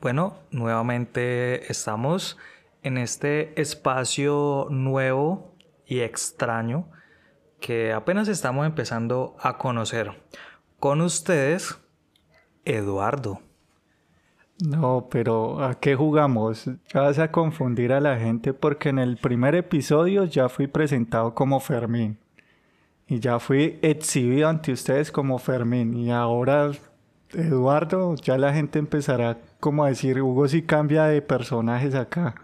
Bueno, nuevamente estamos en este espacio nuevo y extraño que apenas estamos empezando a conocer. Con ustedes, Eduardo. No, pero ¿a qué jugamos? vas a confundir a la gente porque en el primer episodio ya fui presentado como Fermín. Y ya fui exhibido ante ustedes como Fermín. Y ahora, Eduardo, ya la gente empezará como a decir, Hugo sí cambia de personajes acá.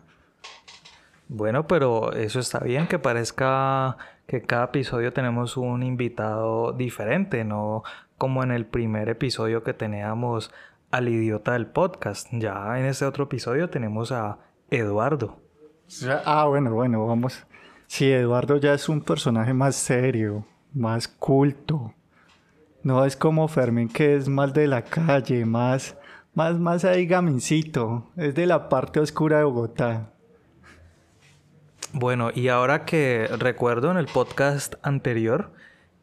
Bueno, pero eso está bien que parezca que cada episodio tenemos un invitado diferente, no como en el primer episodio que teníamos al idiota del podcast. Ya en este otro episodio tenemos a Eduardo. Ah, bueno, bueno, vamos. Sí, Eduardo ya es un personaje más serio, más culto. No es como Fermín que es más de la calle, más más, más ahí gamincito. Es de la parte oscura de Bogotá. Bueno, y ahora que recuerdo en el podcast anterior,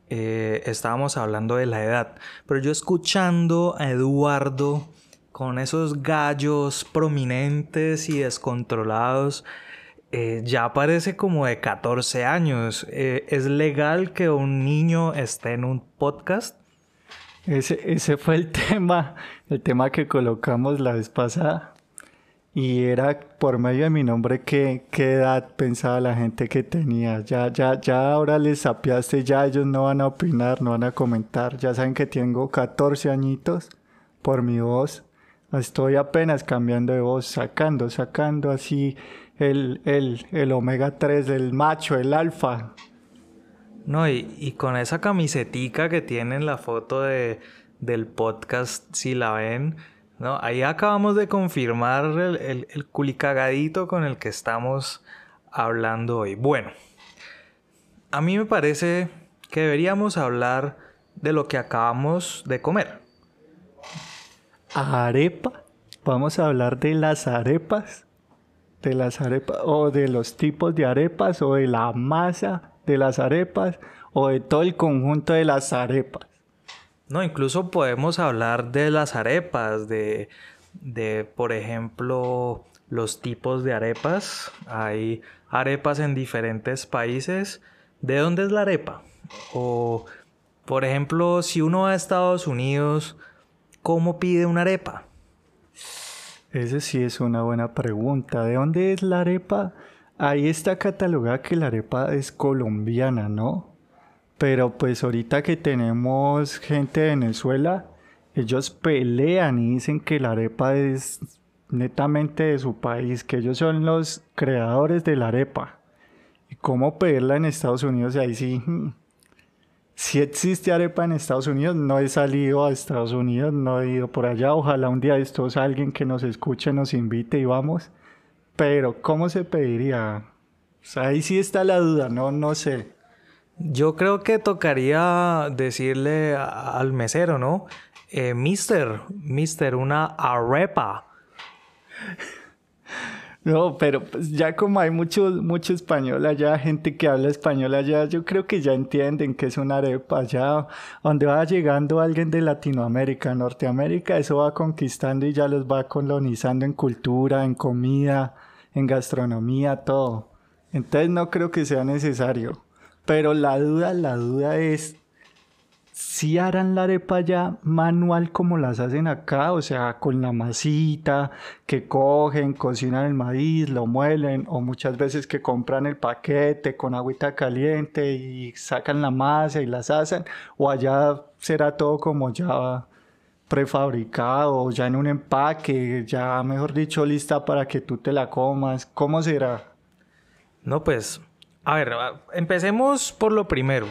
eh, estábamos hablando de la edad. Pero yo escuchando a Eduardo con esos gallos prominentes y descontrolados, eh, ya parece como de 14 años. Eh, ¿Es legal que un niño esté en un podcast? Ese, ese fue el tema, el tema que colocamos la vez pasada. Y era por medio de mi nombre qué, qué edad pensaba la gente que tenía. Ya, ya, ya ahora les sapiaste, ya ellos no van a opinar, no van a comentar. Ya saben que tengo 14 añitos por mi voz. Estoy apenas cambiando de voz, sacando, sacando así el, el, el omega 3, el macho, el alfa. No, y, con esa camisetica que tiene en la foto de, del podcast, si la ven, ¿no? Ahí acabamos de confirmar el, el, culicagadito con el que estamos hablando hoy. Bueno, a mí me parece que deberíamos hablar de lo que acabamos de comer. ¿Arepa? Vamos a hablar de las arepas. De las arepas, o de los tipos de arepas, o de la masa de las arepas o de todo el conjunto de las arepas. No, incluso podemos hablar de las arepas, de, de por ejemplo, los tipos de arepas. Hay arepas en diferentes países. ¿De dónde es la arepa? O, por ejemplo, si uno va a Estados Unidos, ¿cómo pide una arepa? Esa sí es una buena pregunta. ¿De dónde es la arepa? Ahí está catalogada que la arepa es colombiana, ¿no? Pero pues ahorita que tenemos gente de Venezuela, ellos pelean y dicen que la arepa es netamente de su país, que ellos son los creadores de la arepa. ¿Y cómo pedirla en Estados Unidos? Ahí sí, hmm, si existe arepa en Estados Unidos, no he salido a Estados Unidos, no he ido por allá. Ojalá un día estos alguien que nos escuche nos invite y vamos. Pero, ¿cómo se pediría? ahí sí está la duda, no, no sé. Yo creo que tocaría decirle al mesero, ¿no? Eh, mister, mister, una arepa. No, pero pues ya como hay mucho, mucho español allá, gente que habla español allá, yo creo que ya entienden que es una arepa. Allá donde va llegando alguien de Latinoamérica, Norteamérica, eso va conquistando y ya los va colonizando en cultura, en comida, en gastronomía, todo. Entonces no creo que sea necesario. Pero la duda, la duda es si harán la arepa ya manual como las hacen acá, o sea, con la masita, que cogen, cocinan el maíz, lo muelen, o muchas veces que compran el paquete con agüita caliente y sacan la masa y las hacen, o allá será todo como ya prefabricado, ya en un empaque, ya mejor dicho, lista para que tú te la comas. ¿Cómo será? No, pues, a ver, empecemos por lo primero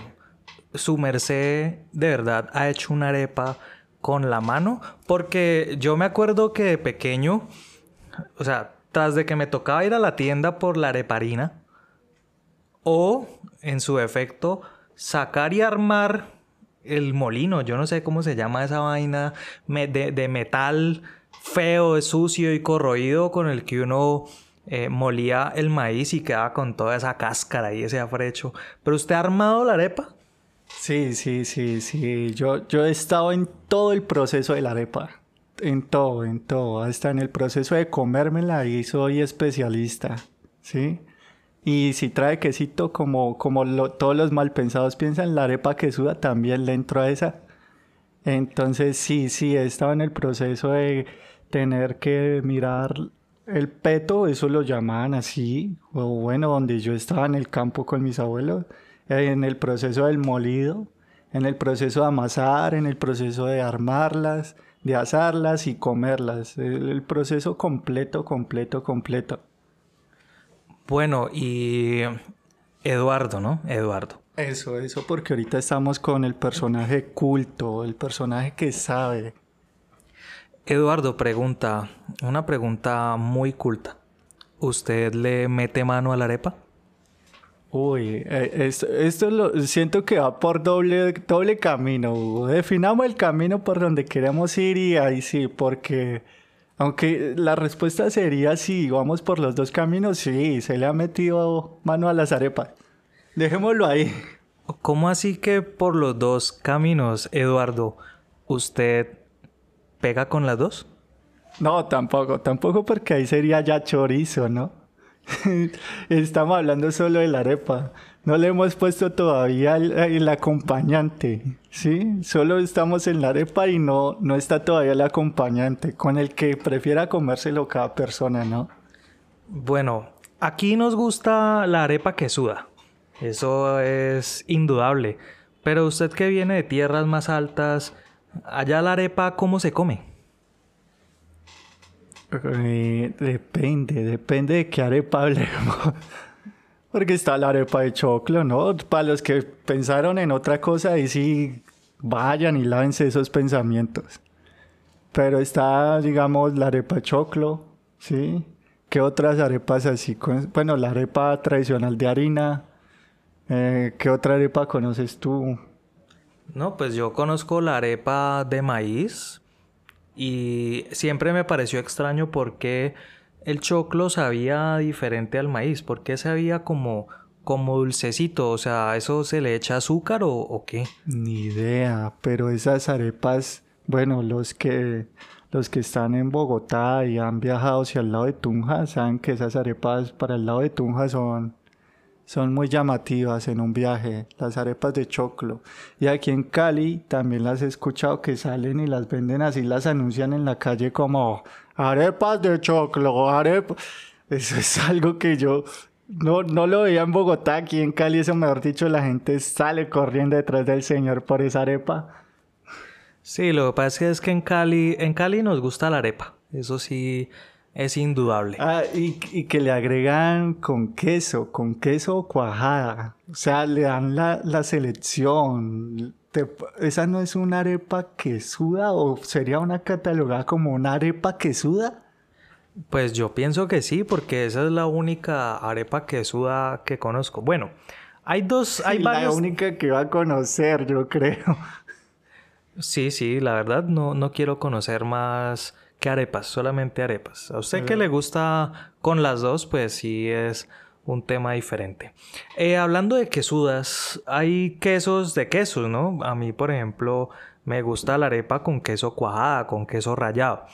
su merced de verdad ha hecho una arepa con la mano? Porque yo me acuerdo que de pequeño, o sea, tras de que me tocaba ir a la tienda por la areparina, o en su efecto, sacar y armar el molino, yo no sé cómo se llama esa vaina de, de metal feo, sucio y corroído con el que uno eh, molía el maíz y quedaba con toda esa cáscara y ese afrecho. ¿Pero usted ha armado la arepa? Sí, sí, sí, sí. Yo, yo he estado en todo el proceso de la arepa. en todo, en todo. Hasta en el proceso de comérmela y soy especialista, ¿sí? Y si trae quesito, como, como todos los malpensados piensan, la arepa que suda también le entro a esa. Entonces sí, sí, he estado en el proceso de tener que mirar el peto, eso lo llamaban así, o bueno, donde yo estaba en el campo con mis abuelos, en el proceso del molido, en el proceso de amasar, en el proceso de armarlas, de asarlas y comerlas, el, proceso completo, completo, completo. Bueno, y Eduardo, ¿no? Eduardo. Eso, eso, porque ahorita estamos con el personaje culto, el personaje que sabe. Eduardo pregunta, una pregunta muy culta. ¿Usted le mete mano a la arepa? Uy, eh, esto, lo, siento que va por doble, doble camino. Definamos el camino por donde queremos ir y ahí sí, porque aunque la respuesta sería si vamos por los dos caminos, sí, se le ha metido mano a las arepas. Dejémoslo ahí. ¿Cómo así que por los dos caminos, Eduardo, usted pega con las dos? No, tampoco, tampoco porque ahí sería ya chorizo, ¿no? Estamos hablando solo de la arepa. No le hemos puesto todavía el, acompañante, ¿sí? Solo estamos en la arepa y no, no está todavía el acompañante, con el que prefiera comérselo cada persona, ¿no? Bueno, aquí nos gusta la arepa que suda. Eso es indudable. Pero usted que viene de tierras más altas, allá la arepa, ¿cómo se come? Eh, depende, depende de qué arepa hablemos. Porque está la arepa de choclo, ¿no? Para los que pensaron en otra cosa, ahí sí vayan y lávense esos pensamientos. Pero está, digamos, la arepa de choclo, ¿sí? ¿Qué otras arepas así? Bueno, la arepa tradicional de harina. Eh, ¿Qué otra arepa conoces tú? No, pues yo conozco la arepa de maíz, y siempre me pareció extraño porque el choclo sabía diferente al maíz, porque sabía como, como dulcecito, o sea, ¿eso se le echa azúcar o, o qué? Ni idea, pero esas arepas, bueno, los que los que están en Bogotá y han viajado hacia el lado de Tunja saben que esas arepas para el lado de Tunja son son muy llamativas en un viaje, las arepas de choclo. Y aquí en Cali también las he escuchado que salen y las venden así, las anuncian en la calle como arepas de choclo, arepas. Eso es algo que yo no, no lo veía en Bogotá, aquí en Cali, eso mejor dicho, la gente sale corriendo detrás del señor por esa arepa. Sí, lo que pasa es que en Cali, en Cali nos gusta la arepa. Eso sí, es indudable. Ah, y, que le agregan con queso, con queso cuajada. O sea, le dan la, selección. ¿Esa no es una arepa que suda o sería una catalogada como una arepa que suda? Pues yo pienso que sí, porque esa es la única arepa que suda que conozco. Bueno, hay dos, hay La única que va a conocer, yo creo. Sí, sí, la verdad no, no quiero conocer más ¿Qué arepas? Solamente arepas. A usted que le gusta con las dos, pues sí es un tema diferente. Eh, hablando de quesudas, hay quesos de quesos, ¿no? A mí, por ejemplo, me gusta la arepa con queso cuajada, con queso rallado.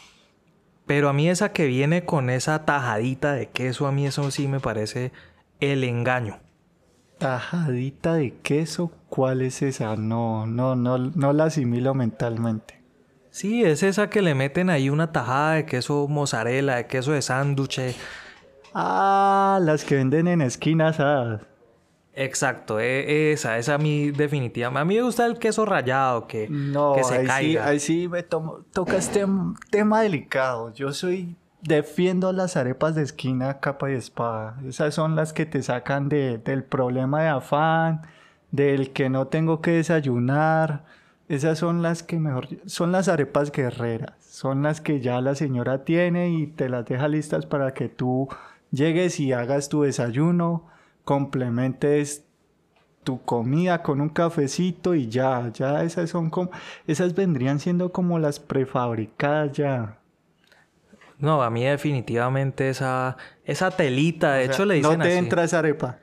Pero a mí esa que viene con esa tajadita de queso, a mí eso sí me parece el engaño. Tajadita de queso, ¿cuál es esa? No, no, no, no la asimilo mentalmente. Sí, es esa que le meten ahí una tajada de queso mozzarella, de queso de sándwich. Ah, las que venden en esquinas. Ah. Exacto, e, esa, esa a mí definitivamente. A mí me gusta el queso rallado, que, que se ahí caiga. Sí, ahí sí me toca este tema delicado. Yo soy defiendo las arepas de esquina capa y espada. Esas son las que te sacan de, del problema de afán, del que no tengo que desayunar esas son las que mejor, son las arepas guerreras, son las que ya la señora tiene y te las deja listas para que tú llegues y hagas tu desayuno, complementes tu comida con un cafecito y ya, ya esas son como, esas vendrían siendo como las prefabricadas ya. No, a mí definitivamente esa, esa telita, de hecho le dicen No te entra esa arepa.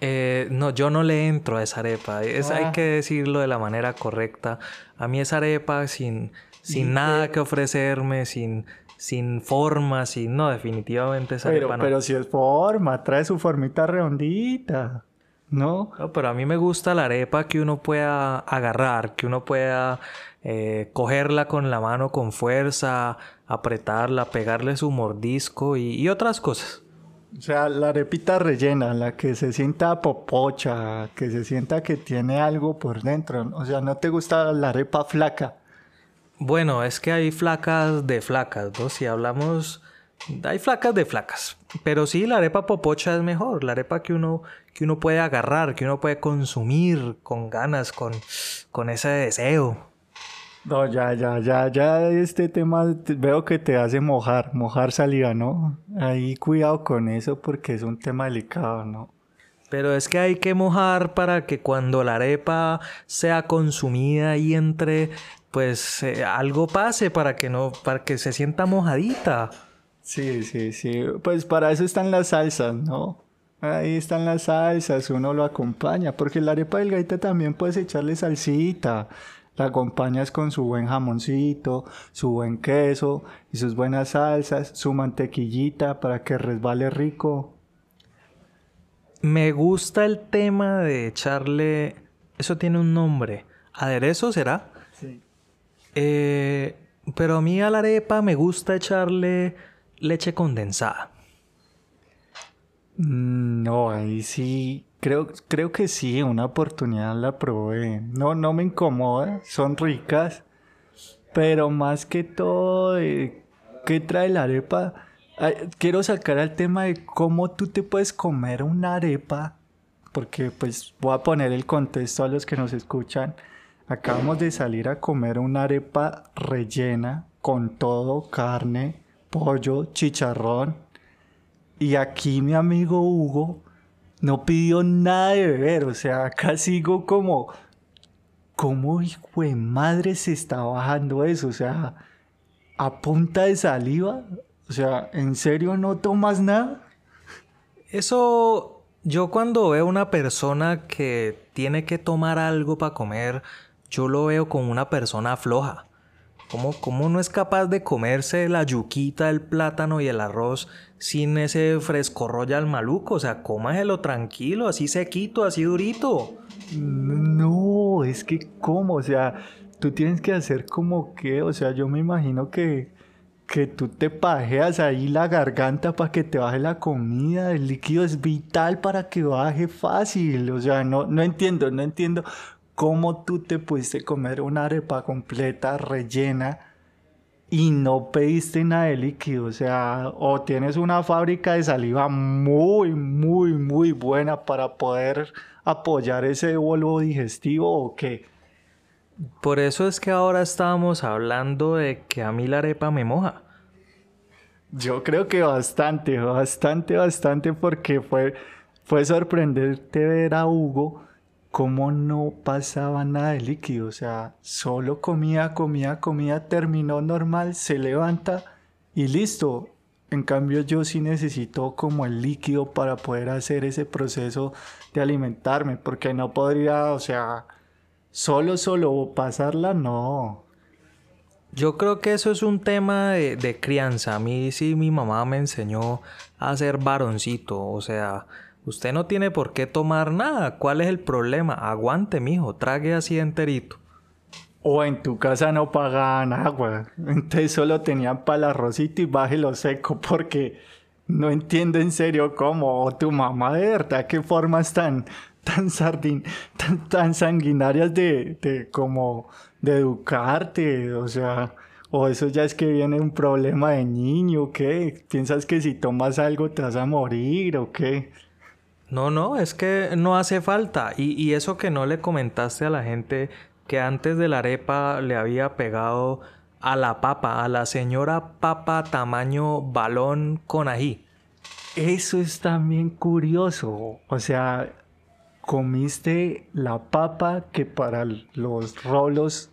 Eh, no, yo no le entro a esa arepa. Es, Hay ah. que decirlo de la manera correcta. A mí esa arepa sin, sin nada que ofrecerme, sin, sin forma, sin... No, definitivamente esa Pero, arepa no. pero si es forma, trae su formita redondita. ¿No? No, pero a mí me gusta la arepa que uno pueda agarrar, que uno pueda eh, cogerla con la mano con fuerza, apretarla, pegarle su mordisco y, y otras cosas. O sea, la arepita rellena, la que se sienta popocha, que se sienta que tiene algo por dentro. O sea, ¿no te gusta la arepa flaca? Bueno, es que hay flacas de flacas, ¿no? Si hablamos, hay flacas de flacas. Pero sí, la arepa popocha es mejor. La arepa que uno, que uno puede agarrar, que uno puede consumir con ganas, con, con ese deseo. No, ya, ya, ya, ya este tema te- veo que te hace mojar, mojar saliva, ¿no? Ahí cuidado con eso porque es un tema delicado, ¿no? Pero es que hay que mojar para que cuando la arepa sea consumida y entre, pues eh, algo pase para que no, para que se sienta mojadita. Sí, sí, sí. Pues para eso están las salsas, ¿no? Ahí están las salsas, uno lo acompaña, porque la arepa delgadita también puedes echarle salsita. La acompañas con su buen jamoncito, su buen queso y sus buenas salsas, su mantequillita para que resbale rico. Me gusta el tema de echarle, eso tiene un nombre, aderezo será. Sí. Eh, pero a mí a la arepa me gusta echarle leche condensada. Mm, No, ahí sí, creo, creo que sí, una oportunidad la probé. No, no me incomoda, son ricas, pero más que todo, eh, ¿qué trae la arepa? Quiero sacar al tema de cómo tú te puedes comer una arepa, porque pues voy a poner el contexto a los que nos escuchan. Acabamos de salir a comer una arepa rellena con todo, carne, pollo, chicharrón. Y aquí mi amigo Hugo no pidió nada de beber, o sea, acá sigo como, ¿cómo hijo de madre se está bajando eso? O sea, a punta de saliva, o sea, ¿en serio no tomas nada? Eso, yo cuando veo una persona que tiene que tomar algo para comer, yo lo veo como una persona floja. ¿Cómo, cómo no es capaz de comerse la yuquita, el plátano y el arroz sin ese frescorro al maluco? O sea, cómaselo tranquilo, así sequito, así durito. No, es que cómo, o sea, tú tienes que hacer como que, o sea, yo me imagino que, que tú te pajeas ahí la garganta para que te baje la comida, el líquido es vital para que baje fácil, o sea, no, no entiendo, no entiendo cómo tú te pudiste comer una arepa completa, rellena, y no pediste nada de líquido, o sea, o tienes una fábrica de saliva muy, muy, muy buena para poder apoyar ese bolo digestivo o qué. Por eso es que ahora estábamos hablando de que a mí la arepa me moja. Yo creo que bastante, bastante, bastante, porque fue, fue sorprenderte ver a Hugo cómo no pasaba nada de líquido, o sea, solo comía, comía, comía, terminó normal, se levanta y listo. En cambio yo sí necesito como el líquido para poder hacer ese proceso de alimentarme, porque no podría, o sea, solo, solo pasarla, no. Yo creo que eso es un tema de, de crianza. A mí sí mi mamá me enseñó a ser varoncito. O sea, usted no tiene por qué tomar nada. ¿Cuál es el problema? Aguante, mijo. Trague así enterito. O en tu casa no pagaban agua. Entonces solo tenían para el y bájelo seco porque no entiendo en serio cómo. O tu mamá de verdad, qué formas tan, tan tan, tan sanguinarias de, de como de educarte. O sea, o eso ya es que viene un problema de niño, ¿qué? ¿Piensas que si tomas algo te vas a morir o qué? No, no, es que no hace falta. Y, y eso que no le comentaste a la gente que antes de la arepa le había pegado a la papa, a la señora papa tamaño balón con ají. Eso es también curioso. O sea, comiste la papa que para los rolos,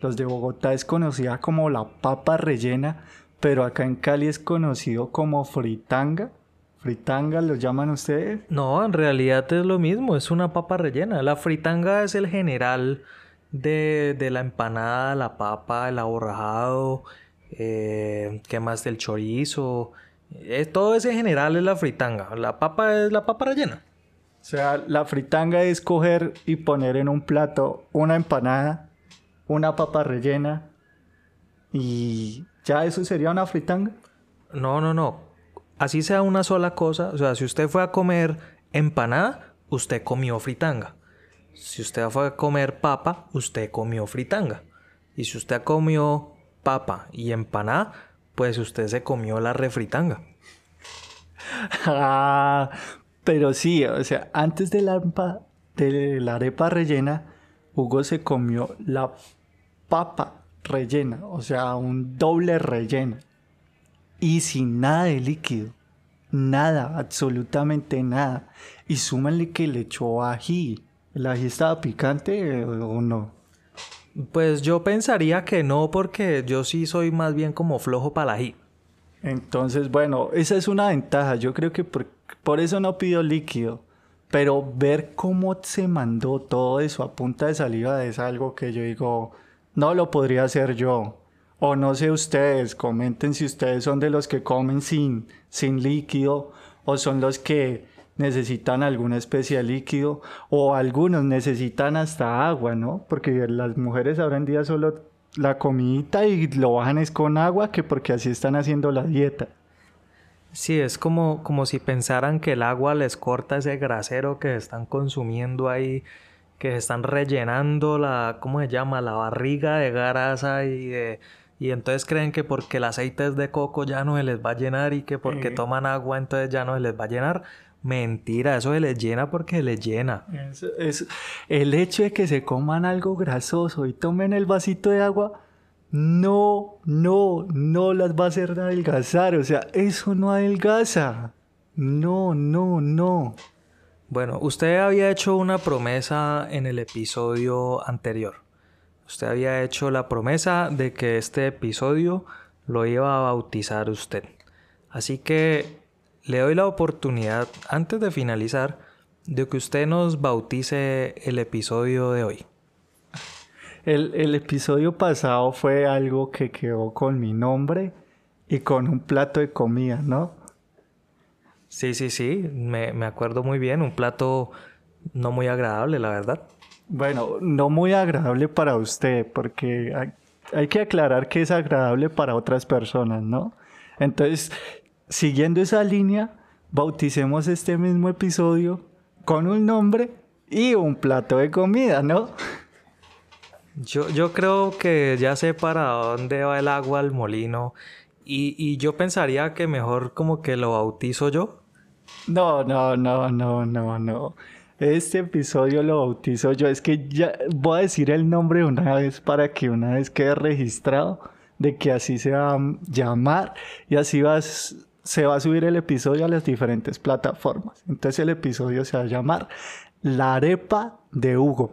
los de Bogotá es conocida como la papa rellena, pero acá en Cali es conocido como fritanga. ¿Fritanga lo llaman ustedes? No, en realidad es lo mismo, es una papa rellena. La fritanga es el general de, de la empanada, la papa, el aborrajado, eh, ¿qué más del chorizo? Eh, todo ese en general es la fritanga. La papa es la papa rellena. O sea, la fritanga es coger y poner en un plato una empanada, una papa rellena y ya eso sería una fritanga. No, no, no. Así sea una sola cosa. O sea, si usted fue a comer empanada, usted comió fritanga. Si usted fue a comer papa, usted comió fritanga. Y si usted comió papa y empanada, pues usted se comió la refritanga. Ah, pero sí, o sea, antes de la, de la arepa rellena, Hugo se comió la papa rellena, o sea, un doble relleno. Y sin nada de líquido. Nada, absolutamente nada. Y súmanle que le echó ají. ¿El ají estaba picante o no? Pues yo pensaría que no, porque yo sí soy más bien como flojo para el ají. Entonces, bueno, esa es una ventaja. Yo creo que por, por eso no pidió líquido. Pero ver cómo se mandó todo eso a punta de saliva es algo que yo digo, no lo podría hacer yo. O no sé ustedes, comenten si ustedes son de los que comen sin, sin líquido o son los que necesitan alguna especie de líquido o algunos necesitan hasta agua, ¿no? Porque las mujeres ahora en día solo la comidita y lo bajan es con agua que porque así están haciendo la dieta. Sí, es como, como si pensaran que el agua les corta ese grasero que están consumiendo ahí que están rellenando la, ¿cómo se llama? La barriga de grasa y de... Y entonces creen que porque el aceite es de coco ya no se les va a llenar y que porque toman agua entonces ya no se les va a llenar. Mentira, eso se les llena porque se les llena. es, el hecho de que se coman algo grasoso y tomen el vasito de agua, no, no, no las va a hacer adelgazar. O sea, eso no adelgaza. No, no, no. Bueno, usted había hecho una promesa en el episodio anterior. Usted había hecho la promesa de que este episodio lo iba a bautizar usted. Así que le doy la oportunidad, antes de finalizar, de que usted nos bautice el episodio de hoy. El, el episodio pasado fue algo que quedó con mi nombre y con un plato de comida, ¿no? Sí, sí, sí, me, acuerdo muy bien, un plato no muy agradable, la verdad. Bueno, no muy agradable para usted, porque hay, que aclarar que es agradable para otras personas, ¿no? Entonces, siguiendo esa línea, bauticemos este mismo episodio con un nombre y un plato de comida, ¿no? Yo, yo creo que ya sé para dónde va el agua al molino y, y yo pensaría que mejor como que lo bautizo yo. No, no, no, no, no, no. Este episodio lo bautizo yo. Es que ya voy a decir el nombre una vez para que una vez quede registrado de que así se va a llamar y así va, se va a subir el episodio a las diferentes plataformas. Entonces el episodio se va a llamar La arepa de Hugo.